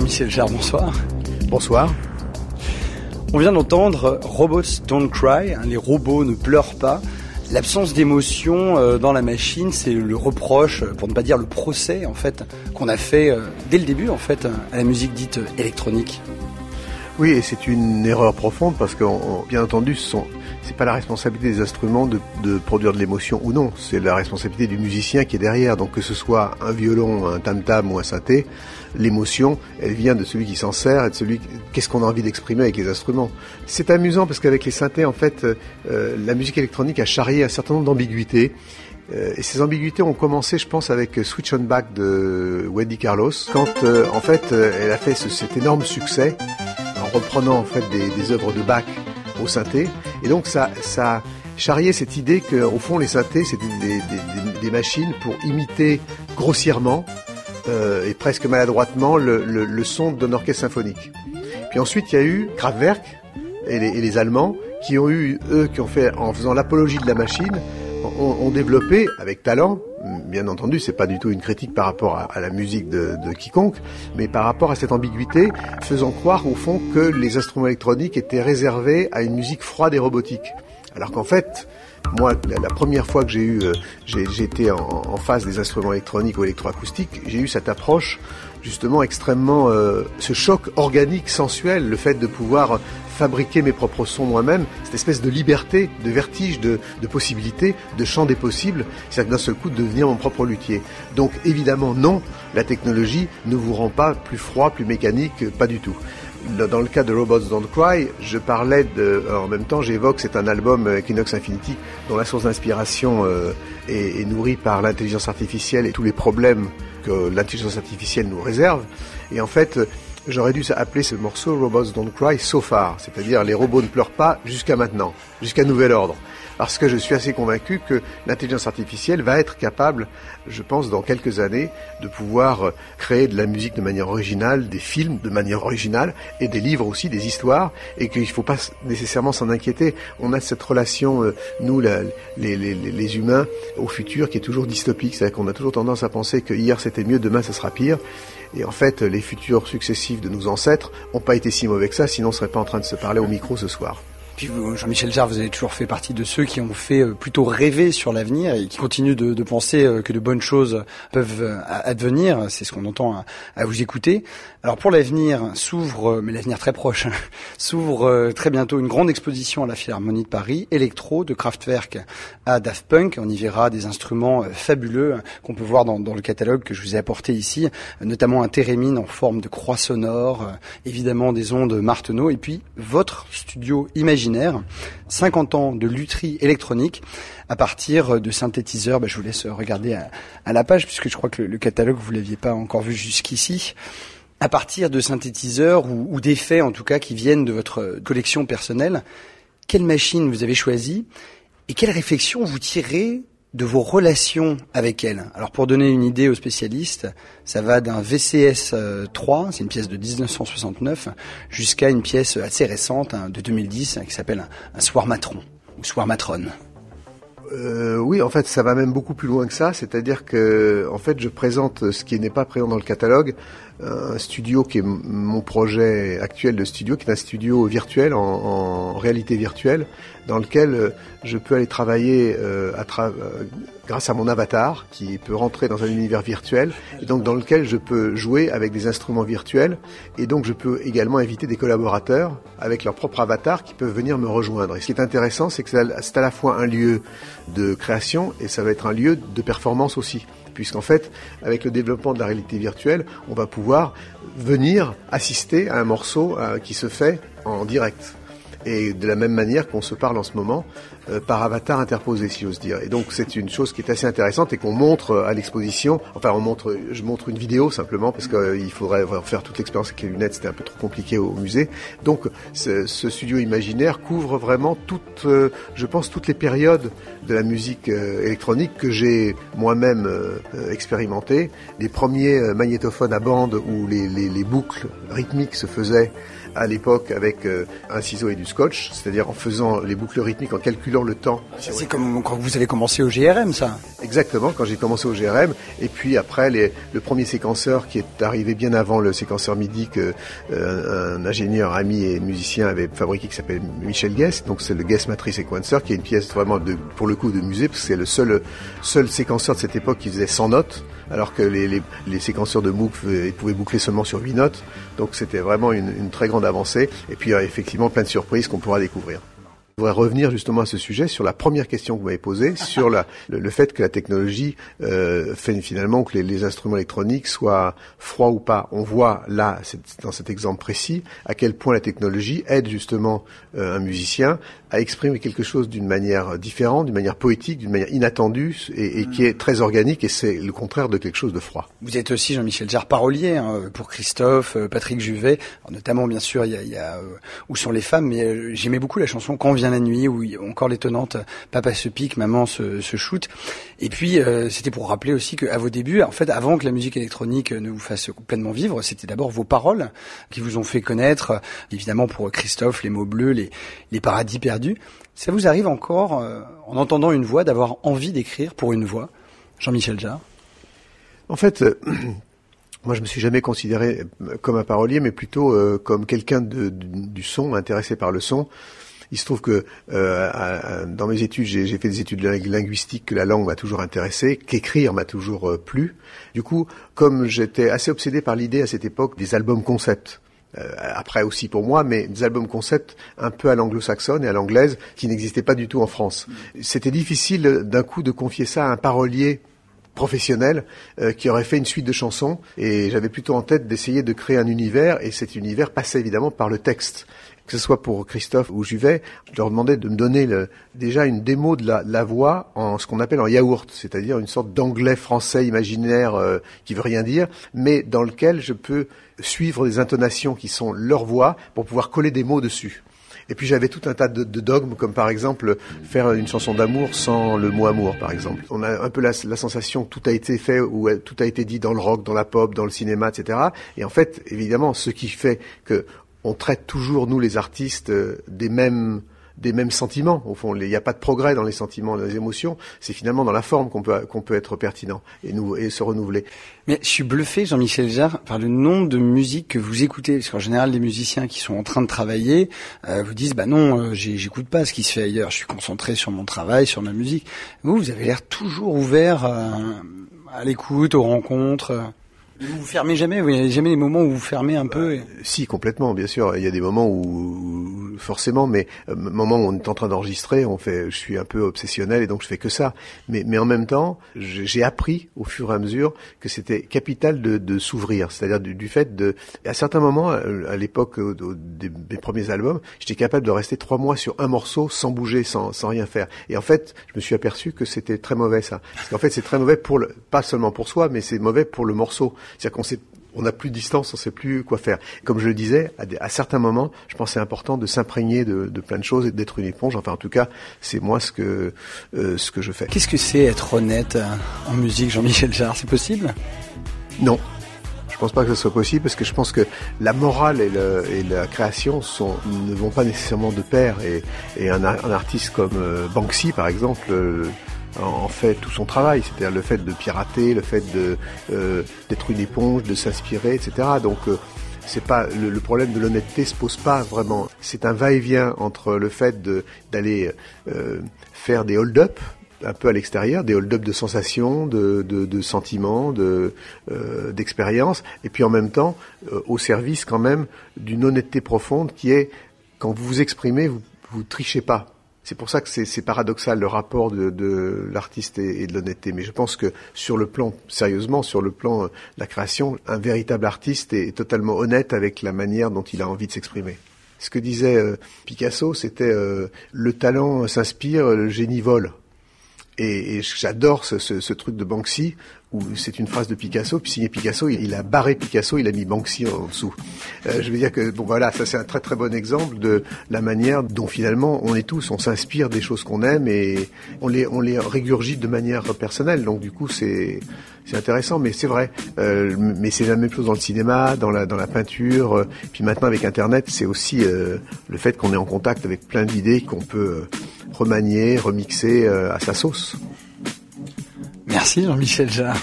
Jean-Michel Jarre, bonsoir. Bonsoir. On vient d'entendre Robots Don't Cry, hein, les robots ne pleurent pas. L'absence d'émotion euh, dans la machine, c'est le reproche, pour ne pas dire le procès en fait, qu'on a fait euh, dès le début en fait à la musique dite électronique. Oui, et c'est une erreur profonde parce que, bien entendu, ce sont c'est pas la responsabilité des instruments de, produire de l'émotion ou non, c'est la responsabilité du musicien qui est derrière. Donc que ce soit un violon, un tam-tam ou un synthé, l'émotion, elle vient de celui qui s'en sert et de celui qu'est-ce qu'on a envie d'exprimer avec les instruments. C'est amusant parce qu'avec les synthés, en fait, euh, la musique électronique a charrié un certain nombre d'ambiguïtés. Euh, et ces ambiguïtés ont commencé, je pense, avec Switch on Back de Wendy Carlos, quand euh, en fait elle a fait cet énorme succès en reprenant en fait des œuvres de Bach au synthé. Et donc ça, ça charriait cette idée qu'au fond les synthés c'était des, machines pour imiter grossièrement euh, et presque maladroitement le, son d'un orchestre symphonique. Puis ensuite il y a eu Kraftwerk et les, et les Allemands qui ont eu, eux, qui ont fait, en faisant l'apologie de la machine, ont, développé avec talent. Bien entendu, c'est pas du tout une critique par rapport à, la musique de, quiconque, mais par rapport à cette ambiguïté, faisant croire au fond que les instruments électroniques étaient réservés à une musique froide et robotique. Alors qu'en fait, moi, la, première fois que j'ai eu, euh, été en, en, face des instruments électroniques ou électroacoustiques, j'ai eu cette approche justement extrêmement, euh, ce choc organique, sensuel, le fait de pouvoir fabriquer mes propres sons moi-même, cette espèce de liberté, de vertige, de, de possibilité, de champ des possibles, c'est d'un seul coup de devenir mon propre luthier. Donc évidemment non, la technologie ne vous rend pas plus froid, plus mécanique, pas du tout. Dans le cas de Robots Don't Cry, je parlais de, en même temps, j'évoque, c'est un album euh, Equinox Infinity dont la source d'inspiration euh, est nourrie par l'intelligence artificielle et tous les problèmes que l'intelligence artificielle nous réserve. Et en fait, J'aurais dû appeler ce morceau Robots Don't Cry So Far, c'est-à-dire les robots ne pleurent pas jusqu'à maintenant, jusqu'à nouvel ordre. Parce que je suis assez convaincu que l'intelligence artificielle va être capable, je pense, dans quelques années, de pouvoir euh, créer de la musique de manière originale, des films de manière originale, et des livres aussi, des histoires, et qu'il ne faut pas nécessairement s'en inquiéter. On a cette relation, euh, nous, les, les, les, humains, au futur, qui est toujours dystopique. C'est-à-dire qu'on a toujours tendance à penser que hier c'était mieux, demain ça sera pire. Et en fait, les futurs successifs de nos ancêtres n'ont pas été si mauvais que ça, sinon on ne serait pas en train de se parler au micro ce soir. Jean-Michel Jarre, vous avez toujours fait partie de ceux qui ont fait euh, plutôt rêver sur l'avenir et qui continuent de, penser euh, que de bonnes choses peuvent euh, advenir. C'est ce qu'on entend à, vous écouter. Alors pour l'avenir, s'ouvre, mais l'avenir très proche, hein, s'ouvre très bientôt une grande exposition à la Philharmonie de Paris, électro de Kraftwerk à Daft Punk. On y verra des instruments fabuleux hein, qu'on peut voir dans, le catalogue que je vous ai apporté ici, notamment un thérémine en forme de croix sonore, évidemment des ondes Marteneau, et puis votre studio imaginaire 50 ans de lutherie électronique à partir de synthétiseurs. Bah, je vous laisse regarder à, la page puisque je crois que le, catalogue vous l'aviez pas encore vu jusqu'ici. À partir de synthétiseurs ou, d'effets en tout cas qui viennent de votre collection personnelle, quelle machine vous avez choisi et quelle réflexion vous tirez de vos relations avec elle? Alors pour donner une idée aux spécialistes, ça va d'un VCS 3, euh, c'est une pièce de 1969, jusqu'à une pièce assez récente hein, de 2010 hein, qui s'appelle un, Soir Matron ou Soir Matrone. Euh, oui, en fait, ça va même beaucoup plus loin que ça. C'est-à-dire que, en fait, je présente ce qui n'est pas présent dans le catalogue, un studio qui est mon projet actuel de studio, qui est un studio virtuel en, réalité virtuelle, dans lequel euh, je peux aller travailler euh, à euh, grâce à mon avatar, qui peut rentrer dans un univers virtuel, et donc dans lequel je peux jouer avec des instruments virtuels, et donc je peux également inviter des collaborateurs avec leur propre avatar qui peuvent venir me rejoindre. Et ce qui est intéressant, c'est que c'est à la fois un lieu de création et ça va être un lieu de performance aussi. Puisqu'en fait, avec le développement de la réalité virtuelle, on va pouvoir venir assister à un morceau euh, qui se fait en direct et de la même manière qu'on se parle en ce moment euh, par avatar interposé, si j'ose dire. Et donc c'est une chose qui est assez intéressante et qu'on montre euh, à l'exposition. Enfin, on montre, je montre une vidéo simplement parce qu'il euh, faudrait faire toute l'expérience avec les lunettes, c'était un peu trop compliqué au musée. Donc ce, studio imaginaire couvre vraiment toutes, je pense, toutes les périodes de la musique électronique que j'ai moi-même expérimenté. Les premiers magnétophones à bande où les, les, les boucles rythmiques se faisaient à l'époque avec un ciseau et du scotch, c'est-à-dire en faisant les boucles rythmiques, en calculant le temps. C'est comme quand vous avez commencé au GRM, ça Exactement, quand j'ai commencé au GRM. Et puis après, les, le premier séquenceur qui est arrivé bien avant le séquenceur MIDI que euh, un ingénieur, ami et musicien avait fabriqué qui s'appelle Michel Guest. Donc c'est le Guest Matrix Sequencer qui est une pièce vraiment de, pour le coup de musée parce que c'est le seul, seul séquenceur de cette époque qui faisait 100 notes alors que les, séquenceurs de MOOC pouvaient boucler seulement sur 8 notes. Donc c'était vraiment une, une, très grande avancée. Et puis effectivement plein de surprises qu'on pourra découvrir. Je voudrais revenir justement à ce sujet sur la première question que vous m'avez posée, sur la, le, fait que la technologie euh, fait finalement que les, les, instruments électroniques soient froids ou pas. On voit là, dans cet exemple précis, à quel point la technologie aide justement euh, un musicien à exprimer quelque chose d'une manière différente, d'une manière poétique, d'une manière inattendue et, et, qui est très organique et c'est le contraire de quelque chose de froid. Vous êtes aussi Jean-Michel Jarre parolier hein, pour Christophe, euh, Patrick Juvet, notamment bien sûr il y a, il y a euh, Où sont les femmes, mais j'aimais beaucoup la chanson Quand vient la nuit où encore l'étonnante Papa se pique, maman se, se shoot. Et puis c'était pour rappeler aussi qu'à vos débuts, en fait, avant que la musique électronique ne vous fasse pleinement vivre, c'était d'abord vos paroles qui vous ont fait connaître, évidemment pour Christophe, les mots bleus, les, les paradis perdus ça vous arrive encore, euh, en entendant une voix, d'avoir envie d'écrire pour une voix? Jean-Michel Jarre En fait, euh, moi je me suis jamais considéré comme un parolier, mais plutôt euh, comme quelqu'un du son, intéressé par le son. Il se trouve que dans mes études, j'ai fait des études linguistiques, que la langue m'a toujours intéressé, qu'écrire m'a toujours plu. Du coup, comme j'étais assez obsédé par l'idée à cette époque des albums concept, euh, après aussi pour moi, mais des albums concept un peu à l'anglo-saxonne et à l'anglaise qui n'existaient pas du tout en France. C'était difficile d'un coup de confier ça à un parolier professionnel euh, qui aurait fait une suite de chansons et j'avais plutôt en tête d'essayer de créer un univers et cet univers passait évidemment par le texte que ce soit pour Christophe ou Juvet, je leur demandais de me donner déjà une démo de la, voix en ce qu'on appelle en yaourt, c'est-à-dire une sorte d'anglais français imaginaire euh, qui veut rien dire, mais dans lequel je peux suivre des intonations qui sont leur voix pour pouvoir coller des mots dessus. Et puis j'avais tout un tas de, dogmes, comme par exemple faire une chanson d'amour sans le mot amour, par exemple. On a un peu la, la, sensation que tout a été fait ou tout a été dit dans le rock, dans la pop, dans le cinéma, etc. Et en fait, évidemment, ce qui fait que on traite toujours, nous les artistes, euh, des mêmes des mêmes sentiments. Au fond, il n'y a pas de progrès dans les sentiments, dans les émotions. C'est finalement dans la forme qu'on peut qu'on peut être pertinent et nous et se renouveler. Mais je suis bluffé, Jean-Michel Jarre, par le nombre de musiques que vous écoutez. Parce qu'en général, les musiciens qui sont en train de travailler euh, vous disent, bah non, euh, j'écoute pas ce qui se fait ailleurs. Je suis concentré sur mon travail, sur ma musique. Vous, vous avez l'air toujours ouvert à l'écoute, aux rencontres. Vous vous fermez jamais, vous n'avez jamais des moments où vous fermez un peu et... Si, complètement, bien sûr. Il y a des moments où, forcément, mais euh, moment où on est en train d'enregistrer, on fait, je suis un peu obsessionnel et donc je fais que ça. Mais, mais en même temps, j'ai appris au fur et à mesure que c'était capital de, de s'ouvrir, c'est-à-dire du, fait de, à certains moments, à l'époque des, des, premiers albums, j'étais capable de rester trois mois sur un morceau sans bouger, sans, sans rien faire. Et en fait, je me suis aperçu que c'était très mauvais ça, parce qu'en fait, c'est très mauvais pour le, pas seulement pour soi, mais c'est mauvais pour le morceau. C'est-à-dire qu'on sait on n'a plus de distance, on ne sait plus quoi faire. Comme je le disais, à, certains moments, je pense c'est important de s'imprégner de, plein de choses et d'être une éponge. Enfin, en tout cas, c'est moi ce que euh, ce que je fais. Qu'est-ce que c'est être honnête euh, en musique, Jean-Michel Jarre? C'est possible? Non. Je pense pas que ce soit possible parce que je pense que la morale et, la création sont, ne vont pas nécessairement de pair. Et, un, artiste comme euh, Banksy, par exemple, en fait tout son travail, c'est-à-dire le fait de pirater, le fait euh, d'être une éponge, de s'inspirer, etc. Donc euh, c'est pas le, problème de l'honnêteté se pose pas vraiment. C'est un va-et-vient entre le fait d'aller euh, faire des hold-up un peu à l'extérieur, des hold-up de sensations, de, de, de sentiments, de d'expériences, et puis en même temps au service quand même d'une honnêteté profonde qui est quand vous vous exprimez, vous vous trichez pas c'est pour ça que c'est paradoxal le rapport de, l'artiste et, de l'honnêteté. Mais je pense que sur le plan, sérieusement, sur le plan de la création, un véritable artiste est, totalement honnête avec la manière dont il a envie de s'exprimer. Ce que disait euh, Picasso, c'était euh, le talent s'inspire, le génie vole. Et, j'adore ce, ce, ce, truc de Banksy où c'est une phrase de Picasso, puis signé Picasso, il, a barré Picasso, il a mis Banksy en, dessous. Euh, je veux dire que bon voilà, ça c'est un très très bon exemple de la manière dont finalement on est tous, on s'inspire des choses qu'on aime et on les on les régurgite de manière personnelle. Donc du coup c'est c'est intéressant, mais c'est vrai. Euh, mais c'est la même chose dans le cinéma, dans la dans la peinture. Euh, puis maintenant avec Internet, c'est aussi euh, le fait qu'on est en contact avec plein d'idées qu'on peut remanier, remixer à sa sauce. Merci Jean-Michel Jarre.